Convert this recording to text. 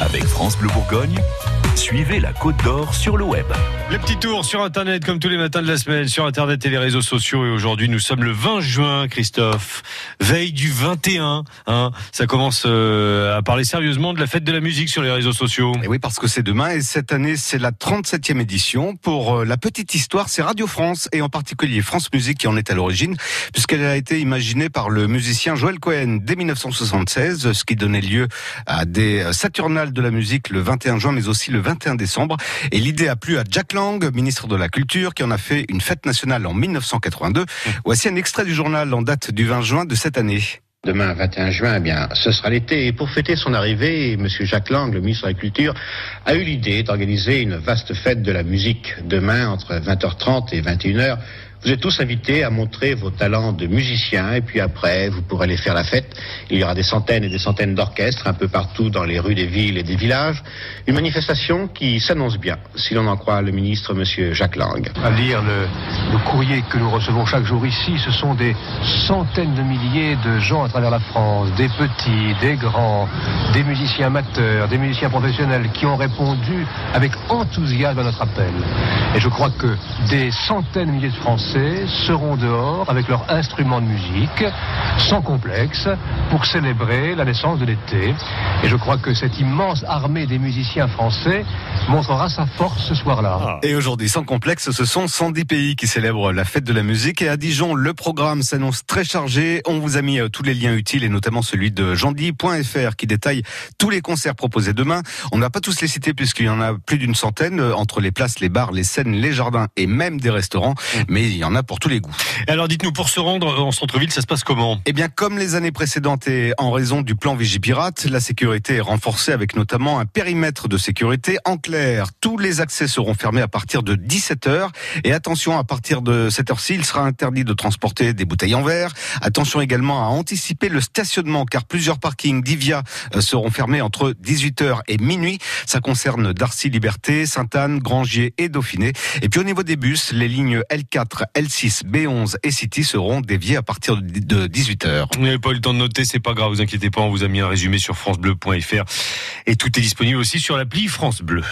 Avec France Bleu Bourgogne, suivez la Côte d'Or sur le web. Le petit tour sur Internet, comme tous les matins de la semaine, sur Internet et les réseaux sociaux. Et aujourd'hui, nous sommes le 20 juin, Christophe. Veille du 21. Hein. Ça commence euh, à parler sérieusement de la fête de la musique sur les réseaux sociaux. Et oui, parce que c'est demain. Et cette année, c'est la 37e édition. Pour euh, la petite histoire, c'est Radio France et en particulier France Musique qui en est à l'origine, puisqu'elle a été imaginée par le musicien Joël Cohen dès 1976, ce qui donnait lieu à des Saturnales de la musique le 21 juin, mais aussi le 21 décembre. Et l'idée a plu à Jack Lang, ministre de la Culture, qui en a fait une fête nationale en 1982. Voici un extrait du journal en date du 20 juin de cette année. Demain, 21 juin, eh bien, ce sera l'été. Et pour fêter son arrivée, M. Jacques Lang, le ministre de la Culture, a eu l'idée d'organiser une vaste fête de la musique demain entre 20h30 et 21h. Vous êtes tous invités à montrer vos talents de musiciens et puis après, vous pourrez aller faire la fête. Il y aura des centaines et des centaines d'orchestres un peu partout dans les rues des villes et des villages. Une manifestation qui s'annonce bien, si l'on en croit le ministre, Monsieur Jacques Lang. À lire le, le courrier que nous recevons chaque jour ici, ce sont des centaines de milliers de gens à travers la France, des petits, des grands, des musiciens amateurs, des musiciens professionnels qui ont répondu avec enthousiasme à notre appel. Et je crois que des centaines de milliers de Français seront dehors avec leurs instruments de musique, sans complexe, pour célébrer la naissance de l'été. Et je crois que cette immense armée des musiciens français montrera sa force ce soir-là. Et aujourd'hui, sans complexe, ce sont 110 pays qui célèbrent la fête de la musique. Et à Dijon, le programme s'annonce très chargé. On vous a mis euh, tous les liens utiles et notamment celui de jandy.fr qui détaille tous les concerts proposés demain. On ne va pas tous les citer puisqu'il y en a plus d'une centaine euh, entre les places, les bars, les scènes, les jardins et même des restaurants. Mais il y en a pour tous les goûts. Alors dites-nous, pour se rendre en centre-ville, ça se passe comment? Eh bien, comme les années précédentes et en raison du plan Vigipirate, la sécurité est renforcée avec notamment un périmètre de sécurité en clair. Tous les accès seront fermés à partir de 17h. Et attention, à partir de cette heure-ci, il sera interdit de transporter des bouteilles en verre. Attention également à anticiper le stationnement, car plusieurs parkings d'Ivia euh, seront fermés entre 18h et minuit. Ça concerne Darcy Liberté, Sainte-Anne, Grangier et Dauphiné. Et puis au niveau des bus, les lignes L4, L6, B11 et City seront déviées à partir de 18h. Vous n'avez pas eu le temps de noter, c'est pas grave, vous inquiétez pas, on vous a mis un résumé sur francebleu.fr et tout est disponible aussi sur l'appli France Bleu.